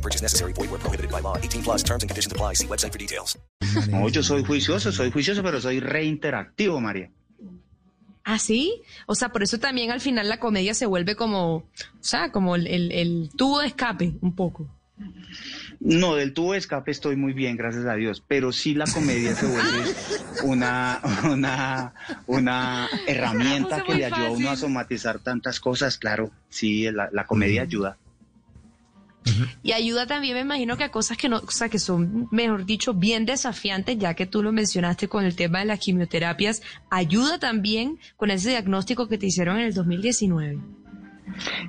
No purchase necessary. Void where prohibited by law. 18 plus terms and conditions apply. See website for details. No, yo soy juicioso, soy juicioso, pero soy reinteractivo, María. ¿Ah, sí? O sea, por eso también al final la comedia se vuelve como, o sea, como el, el, el tubo de escape, un poco. No, del tubo de escape estoy muy bien, gracias a Dios, pero sí la comedia se vuelve una, una, una herramienta que le ayuda a uno a somatizar tantas cosas, claro, sí, la, la comedia ayuda. Y ayuda también, me imagino, que a cosas que no, o sea, que son, mejor dicho, bien desafiantes, ya que tú lo mencionaste con el tema de las quimioterapias, ayuda también con ese diagnóstico que te hicieron en el 2019.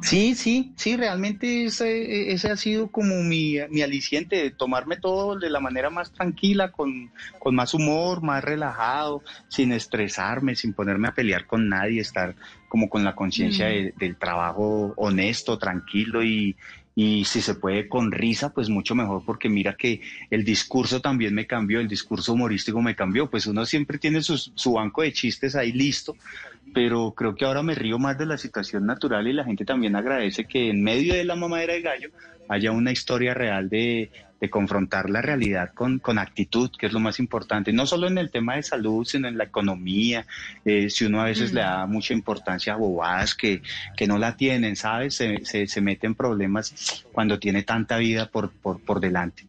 Sí, sí, sí, realmente ese, ese ha sido como mi, mi aliciente, tomarme todo de la manera más tranquila, con, con más humor, más relajado, sin estresarme, sin ponerme a pelear con nadie, estar como con la conciencia Mm. de- del trabajo honesto, tranquilo y, y si se puede con risa, pues mucho mejor, porque mira que el discurso también me cambió, el discurso humorístico me cambió, pues uno siempre tiene sus- su banco de chistes ahí listo, pero creo que ahora me río más de la situación natural y la gente también agradece que en medio de la mamadera de gallo haya una historia real de, de confrontar la realidad con, con actitud, que es lo más importante, no solo en el tema de salud, sino en la economía, eh, si uno a veces Mm. le da mucha importancia a bobadas que, que no la tienen, ¿sabes? Se, se, se mete en problemas cuando tiene tanta vida por, por, por delante.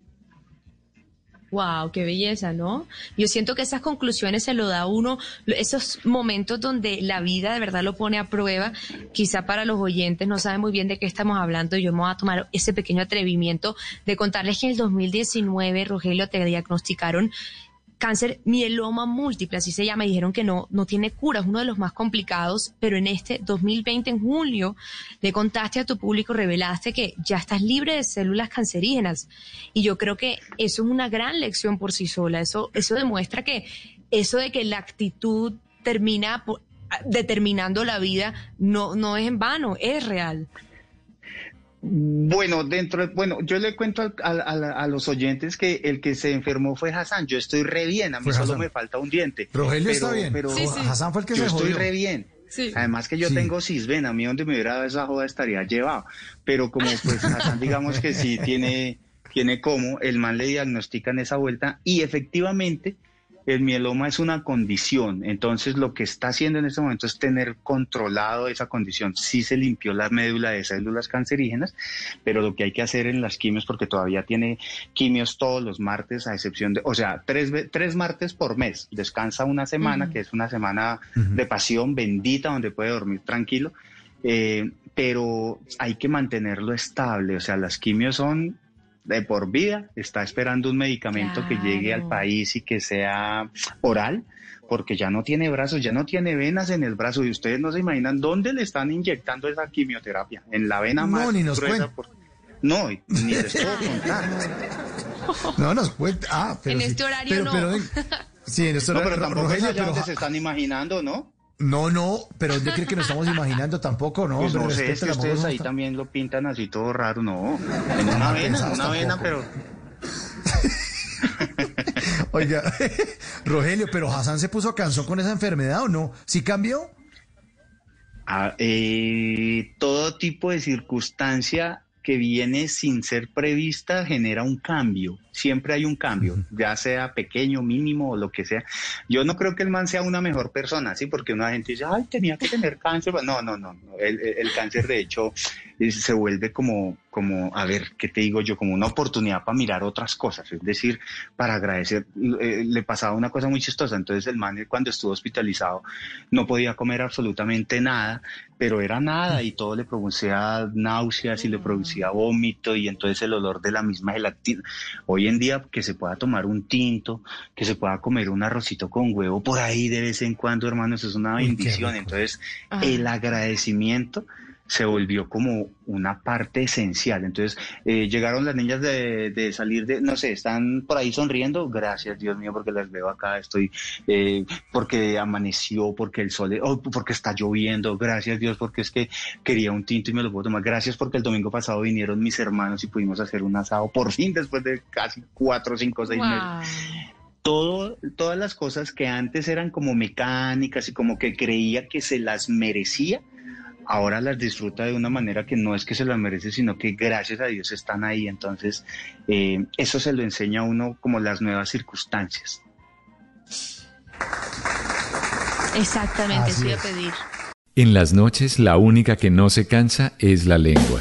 Wow, qué belleza, ¿no? Yo siento que esas conclusiones se lo da uno, esos momentos donde la vida de verdad lo pone a prueba. Quizá para los oyentes no saben muy bien de qué estamos hablando. Yo me voy a tomar ese pequeño atrevimiento de contarles que en el 2019, Rogelio, te diagnosticaron cáncer mieloma múltiple, así se llama, y dijeron que no, no tiene cura, es uno de los más complicados, pero en este 2020, en julio, le contaste a tu público, revelaste que ya estás libre de células cancerígenas. Y yo creo que eso es una gran lección por sí sola, eso, eso demuestra que eso de que la actitud termina determinando la vida no, no es en vano, es real. Bueno, dentro, de- bueno, yo le cuento al- al- al- a, los oyentes que el que se enfermó fue Hassan. Yo estoy re bien, a mí solo Hassan. me falta un diente. Rogelio Pero- está bien. pero Sí, sí. Hassan fue el que yo se estoy jodió. re bien. Sí. Además que yo Sí. tengo cisben, a mí donde me hubiera dado esa joda estaría llevado. Pero como pues Hassan digamos que sí tiene, tiene como, el man le diagnostican esa vuelta y efectivamente el mieloma es una condición. Entonces lo que está haciendo en este momento es tener controlado esa condición. Sí se limpió la médula de células cancerígenas, pero lo que hay que hacer en las quimios, porque todavía tiene quimios todos los martes, a excepción de, o sea, tres, tres martes por mes. Descansa una semana, que es una semana de pasión bendita donde puede dormir tranquilo. Eh, pero hay que mantenerlo estable, o sea, las quimios son de por vida, está esperando un medicamento que llegue al país y que sea oral, porque ya no tiene brazos, ya no tiene venas en el brazo y ustedes no se imaginan dónde le están inyectando esa quimioterapia, en la vena No, más ni nos gruesa. por- No, ni les puedo contar. No nos cuenta. Ah, pero En sí. este horario Pero- no. pero sí, en este No, horario. pero tampoco Rogelio, pero se están imaginando, ¿no? No, no, pero ¿dónde cree que nos estamos imaginando? Tampoco, no. Pues hombre, no sé, es que ustedes ahí también lo pintan así todo raro, no. En una vena, en una vena, pero Oiga, Rogelio, pero Hassan se puso cansón con esa enfermedad o no? ¿Sí cambió? Ah, eh, todo tipo de circunstancia que viene sin ser prevista genera un cambio. Siempre hay un cambio, ya sea pequeño, mínimo o lo que sea. Yo no creo que el man sea una mejor persona, ¿sí? Porque una gente dice, ay, tenía que tener cáncer. No, no, no. no. El, el- cáncer, de hecho, se vuelve como, como, a ver, ¿qué te digo yo? Como una oportunidad para mirar otras cosas. Es decir, para agradecer. Eh, le pasaba una cosa muy chistosa. Entonces, el man, cuando estuvo hospitalizado, no podía comer absolutamente nada, pero era nada y todo le producía náuseas y le producía vómito y entonces el olor de la misma gelatina. Hoy en día que se pueda tomar un tinto, que se pueda comer un arrocito con huevo por ahí de vez en cuando, hermanos, es una bendición. Entonces, el agradecimiento se volvió como una parte esencial. Entonces, eh, llegaron las niñas de, salir de, no sé, están por ahí sonriendo, gracias Dios mío, porque las veo acá, estoy, eh, porque amaneció, porque el sol, oh, porque está lloviendo, gracias Dios, porque es que quería un tinto y me lo puedo tomar, gracias porque el domingo pasado vinieron mis hermanos y pudimos hacer un asado, por fin, después de casi cuatro, cinco, seis meses. Todo, todas las cosas que antes eran como mecánicas y como que creía que se las merecía, ahora las disfruta de una manera que no es que se las merece, sino que gracias a Dios están ahí. Entonces, eh, eso se lo enseña a uno como las nuevas circunstancias. Exactamente, eso a pedir. En las noches, la única que no se cansa es la lengua.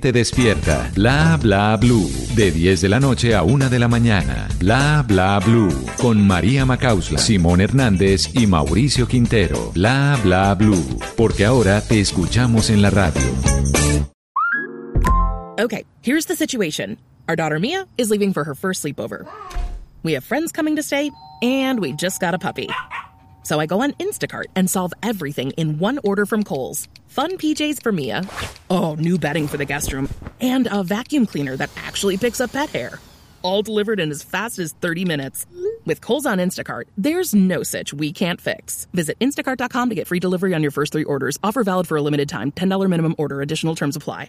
gente despierta. Bla Bla Blue. De 10 de la noche a 1 de la mañana. Bla Bla Blue. Con María Macausla, Simón Hernández y Mauricio Quintero. Bla Bla Blue. Porque ahora te escuchamos en la radio. Okay, here's the situation. Our daughter Mia is leaving for her first sleepover. We have friends coming to stay, and we just got a puppy. So I go on Instacart and solve everything in one order from Kohl's. Fun PJs for Mia. Oh, new bedding for the guest room. And a vacuum cleaner that actually picks up pet hair. All delivered in as fast as 30 minutes. With Kohl's on Instacart, there's no such we can't fix. Visit instacart.com to get free delivery on your first three orders. Offer valid for a limited time. $10 minimum order. Additional terms apply.